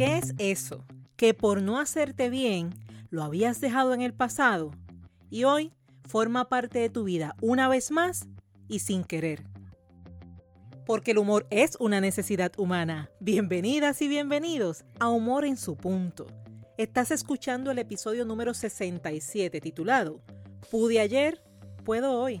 ¿Qué es eso? Que por no hacerte bien lo habías dejado en el pasado y hoy forma parte de tu vida una vez más y sin querer. Porque el humor es una necesidad humana. Bienvenidas y bienvenidos a Humor en su punto. Estás escuchando el episodio número 67 titulado Pude ayer, puedo hoy.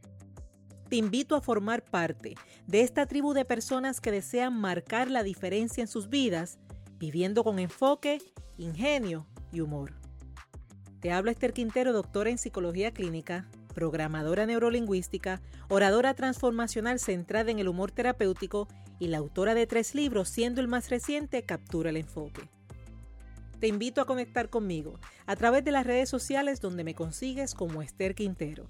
Te invito a formar parte de esta tribu de personas que desean marcar la diferencia en sus vidas, viviendo con enfoque, ingenio y humor. Te habla Esther Quintero, doctora en psicología clínica, programadora neurolingüística, oradora transformacional centrada en el humor terapéutico y la autora de tres libros, siendo el más reciente Captura el Enfoque. Te invito a conectar conmigo a través de las redes sociales donde me consigues como Esther Quintero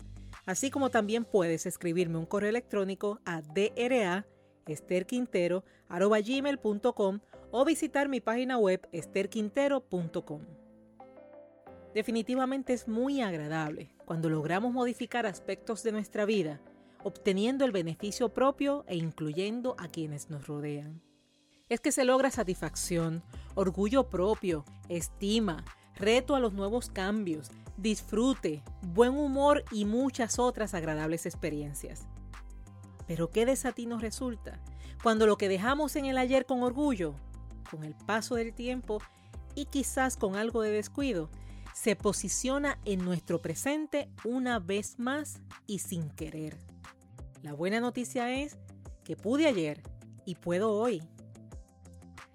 así como también puedes escribirme un correo electrónico a dra.esterquintero.com o visitar mi página web esterquintero.com. Definitivamente es muy agradable cuando logramos modificar aspectos de nuestra vida, obteniendo el beneficio propio e incluyendo a quienes nos rodean. Es que se logra satisfacción, orgullo propio, estima, reto a los nuevos cambios, disfrute, buen humor y muchas otras agradables experiencias. Pero ¿qué desatino resulta cuando lo que dejamos en el ayer con orgullo, con el paso del tiempo y quizás con algo de descuido, se posiciona en nuestro presente una vez más y sin querer? La buena noticia es que pude ayer y puedo hoy.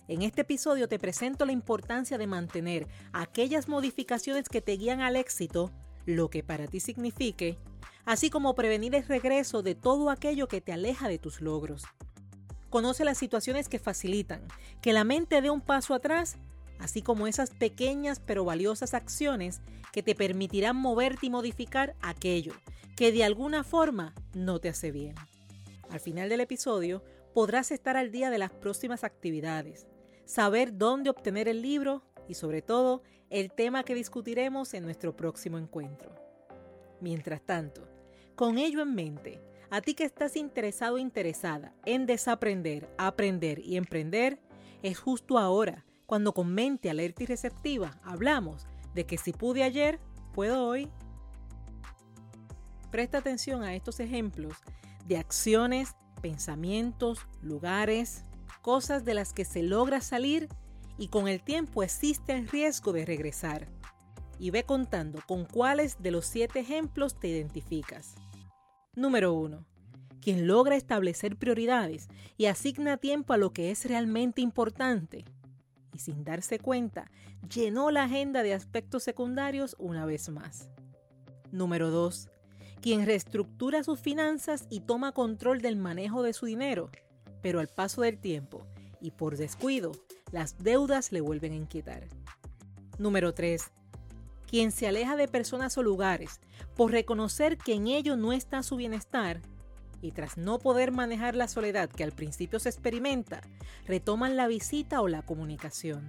En este episodio te presento la importancia de mantener aquellas modificaciones que te guían al éxito, lo que para ti signifique, así como prevenir el regreso de todo aquello que te aleja de tus logros. Conoce las situaciones que facilitan que la mente dé un paso atrás, así como esas pequeñas pero valiosas acciones que te permitirán moverte y modificar aquello que de alguna forma no te hace bien. Al final del episodio podrás estar al día de las próximas actividades, saber dónde obtener el libro y sobre todo el tema que discutiremos en nuestro próximo encuentro. Mientras tanto, con ello en mente, a ti que estás interesado o interesada en desaprender, aprender y emprender, es justo ahora, cuando con mente alerta y receptiva hablamos de que si pude ayer, puedo hoy. Presta atención a estos ejemplos de acciones, pensamientos, lugares, cosas de las que se logra salir y con el tiempo existe el riesgo de regresar. Y ve contando con cuáles de los siete ejemplos te identificas. Número 1. Quien logra establecer prioridades y asigna tiempo a lo que es realmente importante. Y sin darse cuenta, llenó la agenda de aspectos secundarios una vez más. Número 2. Quien reestructura sus finanzas y toma control del manejo de su dinero pero al paso del tiempo y por descuido, las deudas le vuelven a inquietar. Número 3. Quien se aleja de personas o lugares por reconocer que en ello no está su bienestar y tras no poder manejar la soledad que al principio se experimenta, retoman la visita o la comunicación.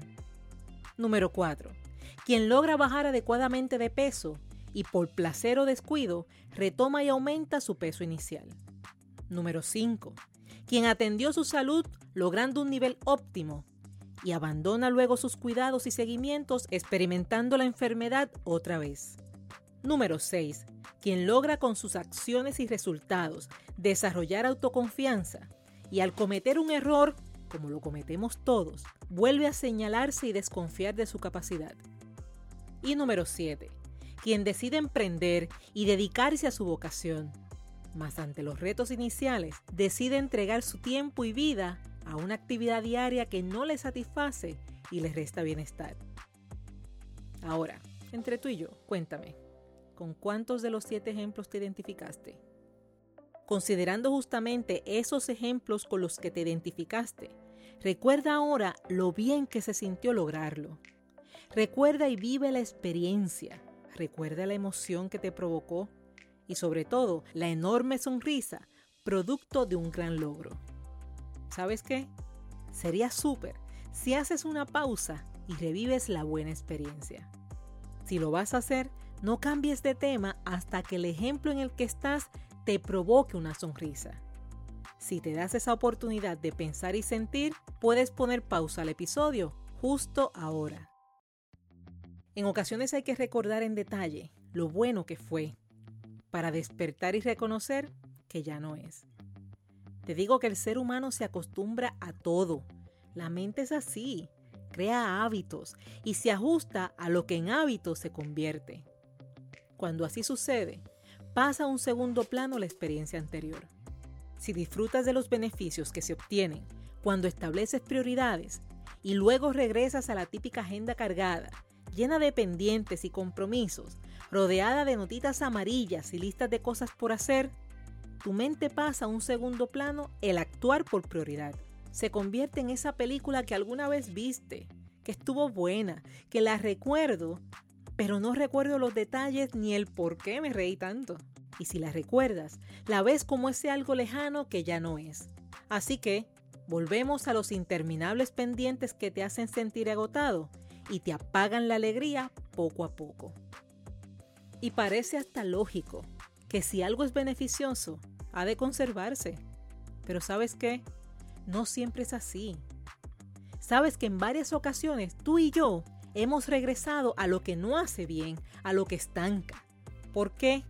Número 4. Quien logra bajar adecuadamente de peso y por placer o descuido retoma y aumenta su peso inicial. Número 5 quien atendió su salud logrando un nivel óptimo y abandona luego sus cuidados y seguimientos experimentando la enfermedad otra vez. Número 6. Quien logra con sus acciones y resultados desarrollar autoconfianza y al cometer un error, como lo cometemos todos, vuelve a señalarse y desconfiar de su capacidad. Y número 7. Quien decide emprender y dedicarse a su vocación, mas ante los retos iniciales decide entregar su tiempo y vida a una actividad diaria que no le satisface y le resta bienestar. Ahora, entre tú y yo, cuéntame, ¿con cuántos de los siete ejemplos te identificaste? Considerando justamente esos ejemplos con los que te identificaste, recuerda ahora lo bien que se sintió lograrlo. Recuerda y vive la experiencia. Recuerda la emoción que te provocó y sobre todo la enorme sonrisa producto de un gran logro. ¿Sabes qué? Sería súper si haces una pausa y revives la buena experiencia. Si lo vas a hacer, no cambies de tema hasta que el ejemplo en el que estás te provoque una sonrisa. Si te das esa oportunidad de pensar y sentir, puedes poner pausa al episodio justo ahora. En ocasiones hay que recordar en detalle lo bueno que fue para despertar y reconocer que ya no es. Te digo que el ser humano se acostumbra a todo. La mente es así, crea hábitos y se ajusta a lo que en hábitos se convierte. Cuando así sucede, pasa a un segundo plano la experiencia anterior. Si disfrutas de los beneficios que se obtienen cuando estableces prioridades y luego regresas a la típica agenda cargada, llena de pendientes y compromisos, rodeada de notitas amarillas y listas de cosas por hacer, tu mente pasa a un segundo plano el actuar por prioridad. Se convierte en esa película que alguna vez viste, que estuvo buena, que la recuerdo, pero no recuerdo los detalles ni el por qué me reí tanto. Y si la recuerdas, la ves como ese algo lejano que ya no es. Así que, volvemos a los interminables pendientes que te hacen sentir agotado y te apagan la alegría poco a poco. Y parece hasta lógico que si algo es beneficioso, ha de conservarse. Pero ¿sabes qué? No siempre es así. Sabes que en varias ocasiones tú y yo hemos regresado a lo que no hace bien, a lo que estanca. ¿Por qué?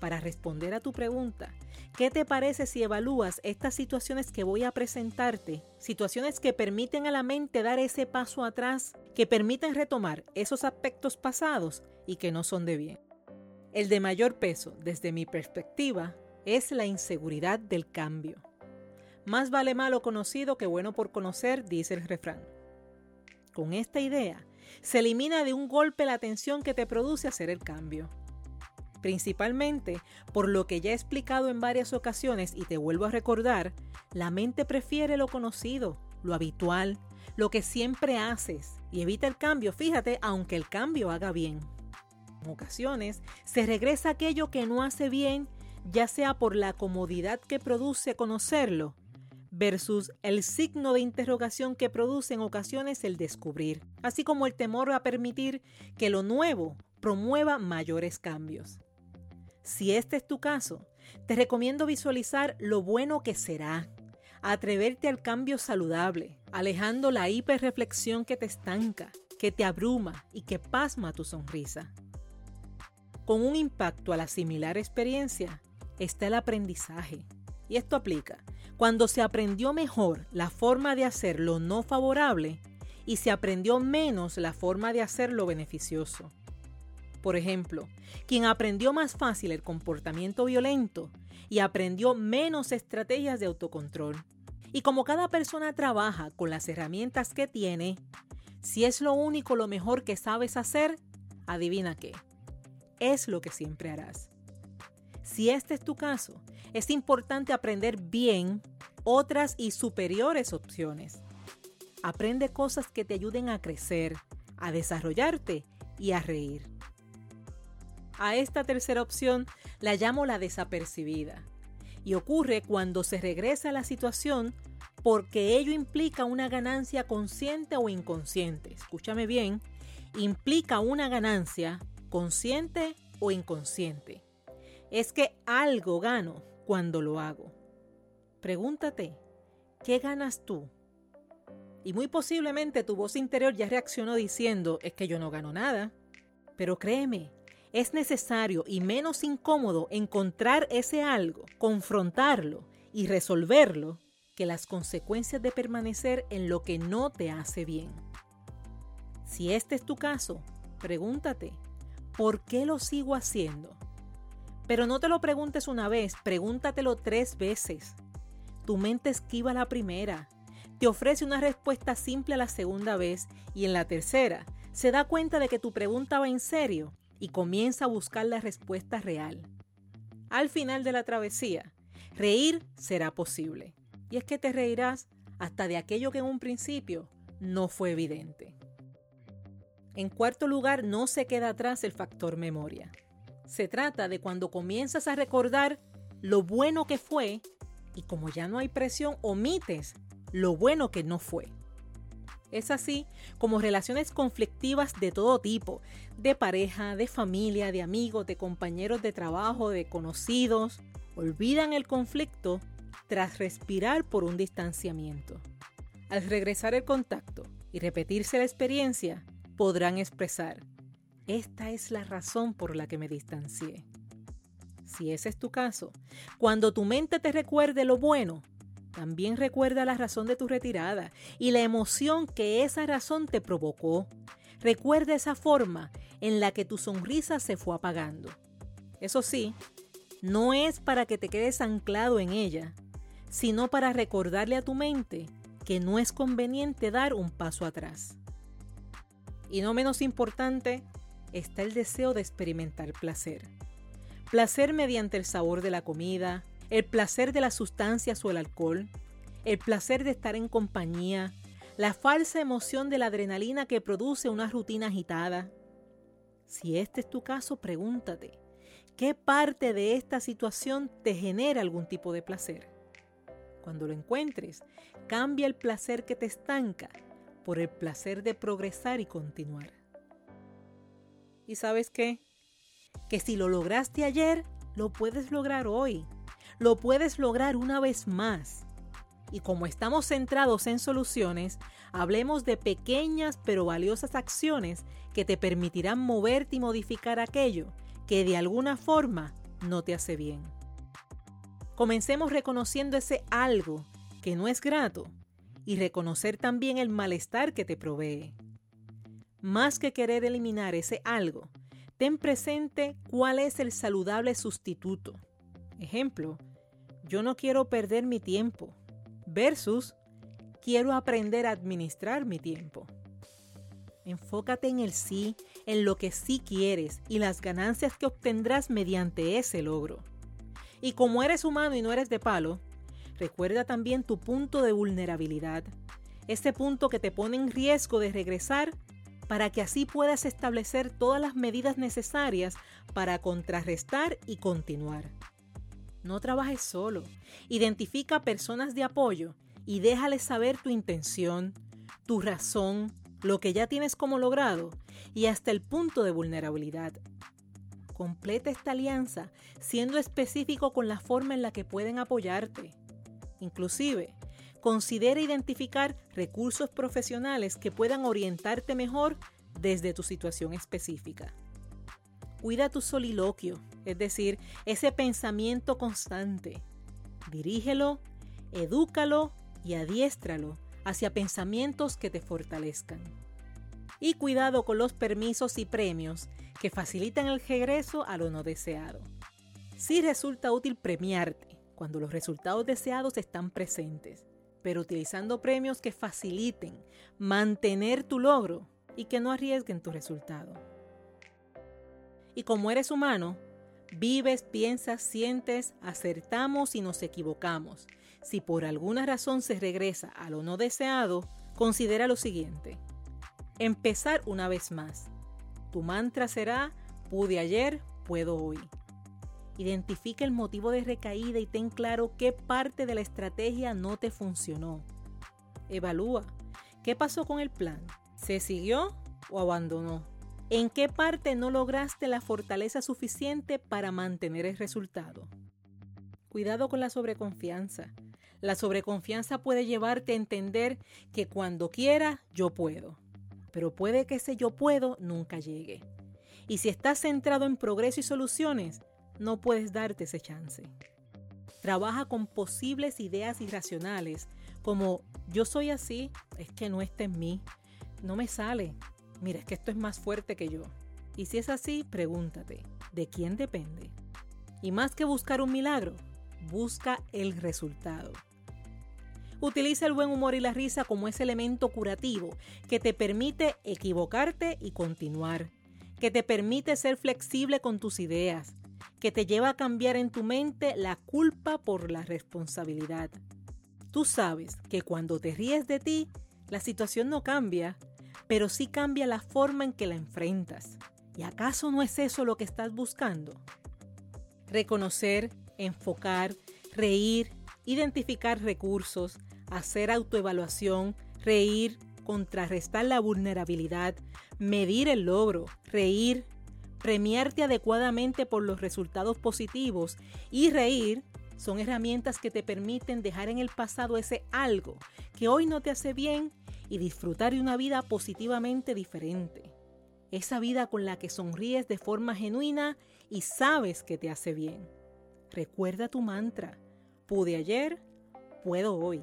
Para responder a tu pregunta, ¿qué te parece si evalúas estas situaciones que voy a presentarte? Situaciones que permiten a la mente dar ese paso atrás, que permiten retomar esos aspectos pasados y que no son de bien. El de mayor peso, desde mi perspectiva, es la inseguridad del cambio. Más vale malo conocido que bueno por conocer, dice el refrán. Con esta idea, se elimina de un golpe la tensión que te produce hacer el cambio. Principalmente, por lo que ya he explicado en varias ocasiones y te vuelvo a recordar, la mente prefiere lo conocido, lo habitual, lo que siempre haces y evita el cambio, fíjate, aunque el cambio haga bien. En ocasiones se regresa aquello que no hace bien, ya sea por la comodidad que produce conocerlo, versus el signo de interrogación que produce en ocasiones el descubrir, así como el temor a permitir que lo nuevo promueva mayores cambios. Si este es tu caso, te recomiendo visualizar lo bueno que será, atreverte al cambio saludable, alejando la hiperreflexión que te estanca, que te abruma y que pasma tu sonrisa. Con un impacto a la similar experiencia está el aprendizaje. Y esto aplica cuando se aprendió mejor la forma de hacer lo no favorable y se aprendió menos la forma de hacer lo beneficioso. Por ejemplo, quien aprendió más fácil el comportamiento violento y aprendió menos estrategias de autocontrol. Y como cada persona trabaja con las herramientas que tiene, si es lo único lo mejor que sabes hacer, adivina qué es lo que siempre harás. Si este es tu caso, es importante aprender bien otras y superiores opciones. Aprende cosas que te ayuden a crecer, a desarrollarte y a reír. A esta tercera opción la llamo la desapercibida y ocurre cuando se regresa a la situación porque ello implica una ganancia consciente o inconsciente. Escúchame bien, implica una ganancia consciente o inconsciente. Es que algo gano cuando lo hago. Pregúntate, ¿qué ganas tú? Y muy posiblemente tu voz interior ya reaccionó diciendo, es que yo no gano nada. Pero créeme, es necesario y menos incómodo encontrar ese algo, confrontarlo y resolverlo que las consecuencias de permanecer en lo que no te hace bien. Si este es tu caso, pregúntate, ¿por qué lo sigo haciendo? Pero no te lo preguntes una vez, pregúntatelo tres veces. Tu mente esquiva la primera, te ofrece una respuesta simple a la segunda vez y en la tercera se da cuenta de que tu pregunta va en serio y comienza a buscar la respuesta real. Al final de la travesía, Reír será posible. Y es que te reirás hasta de aquello que en un principio no fue evidente. En cuarto lugar, no se queda atrás el factor memoria. Se trata de cuando comienzas a recordar lo bueno que fue y como ya no hay presión, omites lo bueno que no fue. Es así como relaciones conflictivas de todo tipo, de pareja, de familia, de amigos, de compañeros de trabajo, de conocidos, olvidan el conflicto tras respirar por un distanciamiento. Al regresar el contacto y repetirse la experiencia, podrán expresar, esta es la razón por la que me distancié. Si ese es tu caso, cuando tu mente te recuerde lo bueno, también recuerda la razón de tu retirada y la emoción que esa razón te provocó. Recuerda esa forma en la que tu sonrisa se fue apagando. Eso sí, no es para que te quedes anclado en ella, sino para recordarle a tu mente que no es conveniente dar un paso atrás. Y no menos importante, está el deseo de experimentar placer. Placer mediante el sabor de la comida, el placer de las sustancias o el alcohol, el placer de estar en compañía, la falsa emoción de la adrenalina que produce una rutina agitada. Si este es tu caso, pregúntate, ¿qué parte de esta situación te genera algún tipo de placer? Cuando lo encuentres, cambia el placer que te estanca por el placer de progresar y continuar. ¿Y sabes qué? Que si lo lograste ayer, lo puedes lograr hoy lo puedes lograr una vez más. Y como estamos centrados en soluciones, hablemos de pequeñas pero valiosas acciones que te permitirán moverte y modificar aquello que de alguna forma no te hace bien. Comencemos reconociendo ese algo que no es grato y reconocer también el malestar que te provee. Más que querer eliminar ese algo, ten presente cuál es el saludable sustituto. Ejemplo, yo no quiero perder mi tiempo versus quiero aprender a administrar mi tiempo. Enfócate en el sí, en lo que sí quieres y las ganancias que obtendrás mediante ese logro. Y como eres humano y no eres de palo, recuerda también tu punto de vulnerabilidad, ese punto que te pone en riesgo de regresar para que así puedas establecer todas las medidas necesarias para contrarrestar y continuar. No trabajes solo. Identifica personas de apoyo y déjales saber tu intención, tu razón, lo que ya tienes como logrado y hasta el punto de vulnerabilidad. Completa esta alianza siendo específico con la forma en la que pueden apoyarte. Inclusive, considera identificar recursos profesionales que puedan orientarte mejor desde tu situación específica. Cuida tu soliloquio, es decir, ese pensamiento constante. Dirígelo, edúcalo y adiéstralo hacia pensamientos que te fortalezcan. Y cuidado con los permisos y premios que facilitan el regreso a lo no deseado. Sí resulta útil premiarte cuando los resultados deseados están presentes, pero utilizando premios que faciliten mantener tu logro y que no arriesguen tu resultado. Y como eres humano, vives, piensas, sientes, acertamos y nos equivocamos. Si por alguna razón se regresa a lo no deseado, considera lo siguiente. Empezar una vez más. Tu mantra será, pude ayer, puedo hoy. Identifica el motivo de recaída y ten claro qué parte de la estrategia no te funcionó. Evalúa. ¿Qué pasó con el plan? ¿Se siguió o abandonó? ¿En qué parte no lograste la fortaleza suficiente para mantener el resultado? Cuidado con la sobreconfianza. La sobreconfianza puede llevarte a entender que cuando quiera yo puedo, pero puede que ese yo puedo nunca llegue. Y si estás centrado en progreso y soluciones, no puedes darte ese chance. Trabaja con posibles ideas irracionales como yo soy así, es que no está en mí, no me sale, mira, es que esto es más fuerte que yo. Y si es así, pregúntate, ¿de quién depende? Y más que buscar un milagro, busca el resultado. Utiliza el buen humor y la risa como ese elemento curativo que te permite equivocarte y continuar, que te permite ser flexible con tus ideas, que te lleva a cambiar en tu mente la culpa por la responsabilidad. Tú sabes que cuando te ríes de ti, la situación no cambia, pero sí cambia la forma en que la enfrentas. ¿Y acaso no es eso lo que estás buscando? Reconocer, enfocar, reír, identificar recursos, hacer autoevaluación, reír, contrarrestar la vulnerabilidad, medir el logro, reír, premiarte adecuadamente por los resultados positivos y reír son herramientas que te permiten dejar en el pasado ese algo que hoy no te hace bien y disfrutar de una vida positivamente diferente. Esa vida con la que sonríes de forma genuina y sabes que te hace bien. Recuerda tu mantra. Pude ayer, puedo hoy.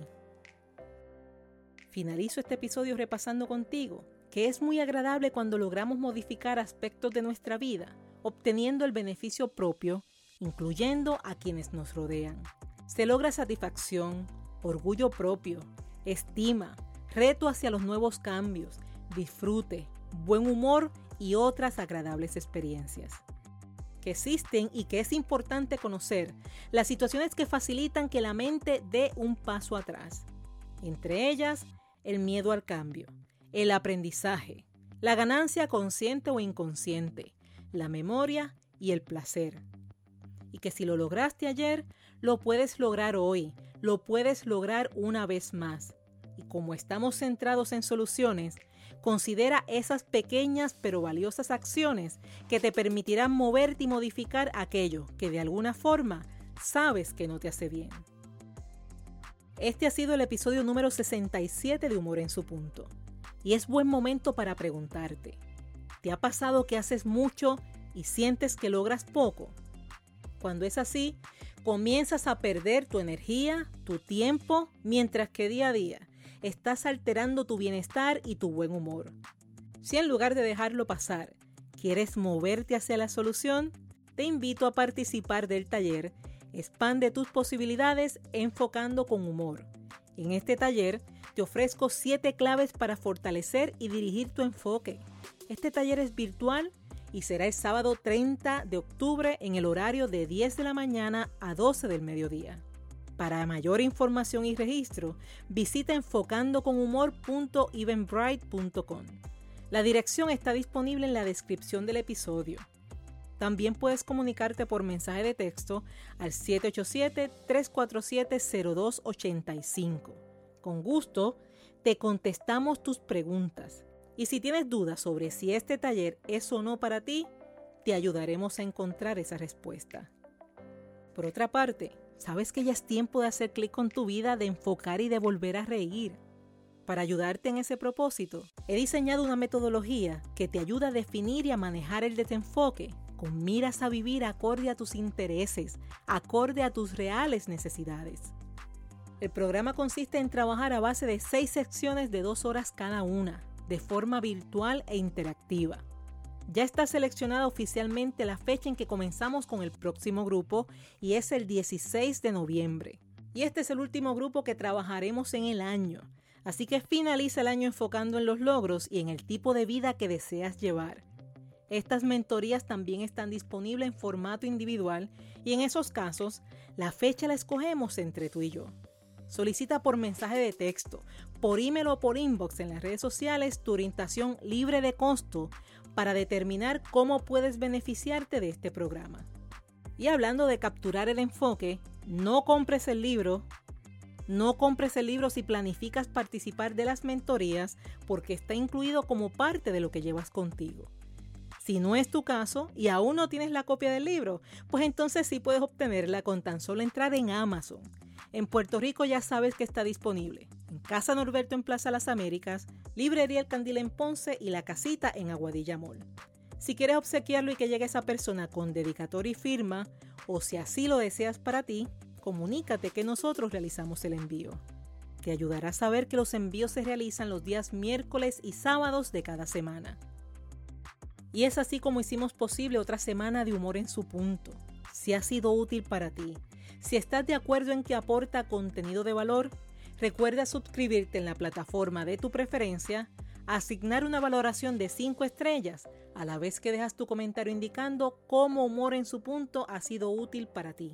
Finalizo este episodio repasando contigo que es muy agradable cuando logramos modificar aspectos de nuestra vida, obteniendo el beneficio propio, incluyendo a quienes nos rodean. Se logra satisfacción, orgullo propio, estima, reto hacia los nuevos cambios, disfrute, buen humor y otras agradables experiencias. Que existen y que es importante conocer las situaciones que facilitan que la mente dé un paso atrás. Entre ellas, el miedo al cambio, el aprendizaje, la ganancia consciente o inconsciente, la memoria y el placer. Y que si lo lograste ayer, lo puedes lograr hoy, lo puedes lograr una vez más. Y como estamos centrados en soluciones, considera esas pequeñas pero valiosas acciones que te permitirán moverte y modificar aquello que de alguna forma sabes que no te hace bien. Este ha sido el episodio número 67 de Humor en su punto. Y es buen momento para preguntarte, ¿te ha pasado que haces mucho y sientes que logras poco? Cuando es así, comienzas a perder tu energía, tu tiempo, mientras que día a día estás alterando tu bienestar y tu buen humor. Si en lugar de dejarlo pasar, quieres moverte hacia la solución, te invito a participar del taller Expande tus posibilidades enfocando con humor. En este taller te ofrezco 7 claves para fortalecer y dirigir tu enfoque. Este taller es virtual y será el sábado 30 de octubre en el horario de 10 de la mañana a 12 del mediodía. Para mayor información y registro, visita enfocandoconhumor.eventbrite.com. La dirección está disponible en la descripción del episodio. También puedes comunicarte por mensaje de texto al 787-347-0285. Con gusto, te contestamos tus preguntas. Y si tienes dudas sobre si este taller es o no para ti, te ayudaremos a encontrar esa respuesta. Por otra parte, sabes que ya es tiempo de hacer clic con tu vida, de enfocar y de volver a reír. Para ayudarte en ese propósito, he diseñado una metodología que te ayuda a definir y a manejar el desenfoque con miras a vivir acorde a tus intereses, acorde a tus reales necesidades. El programa consiste en trabajar a base de seis secciones de dos horas cada una, de forma virtual e interactiva. Ya está seleccionada oficialmente la fecha en que comenzamos con el próximo grupo y es el 16 de noviembre. Y este es el último grupo que trabajaremos en el año. Así que finaliza el año enfocando en los logros y en el tipo de vida que deseas llevar. Estas mentorías también están disponibles en formato individual y en esos casos la fecha la escogemos entre tú y yo. Solicita por mensaje de texto, por email o por inbox en las redes sociales tu orientación libre de costo para determinar cómo puedes beneficiarte de este programa. Y hablando de capturar el enfoque, no compres el libro. No compres el libro si planificas participar de las mentorías porque está incluido como parte de lo que llevas contigo. Si no es tu caso y aún no tienes la copia del libro, pues entonces sí puedes obtenerla con tan solo entrar en Amazon. En Puerto Rico ya sabes que está disponible. En Casa Norberto en Plaza Las Américas, Librería El Candil en Ponce y La Casita en Aguadilla Mall. Si quieres obsequiarlo y que llegue esa persona con dedicatoria y firma, o si así lo deseas para ti, comunícate que nosotros realizamos el envío. Te ayudará a saber que los envíos se realizan los días miércoles y sábados de cada semana. Y es así como hicimos posible otra semana de humor en su punto. Si ha sido útil para ti, si estás de acuerdo en que aporta contenido de valor, recuerda suscribirte en la plataforma de tu preferencia, asignar una valoración de 5 estrellas a la vez que dejas tu comentario indicando cómo humor en su punto ha sido útil para ti.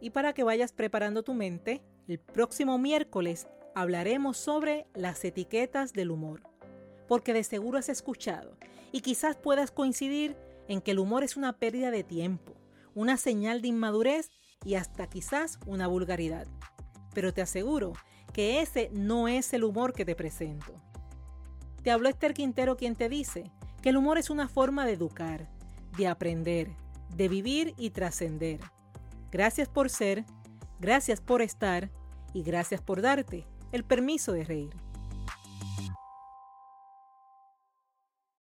Y para que vayas preparando tu mente, el próximo miércoles hablaremos sobre las etiquetas del humor, porque de seguro has escuchado y quizás puedas coincidir en que el humor es una pérdida de tiempo, una señal de inmadurez y hasta quizás una vulgaridad. Pero te aseguro que ese no es el humor que te presento. Te habló Esther Quintero quien te dice que el humor es una forma de educar, de aprender, de vivir y trascender. Gracias por ser, gracias por estar y gracias por darte el permiso de reír.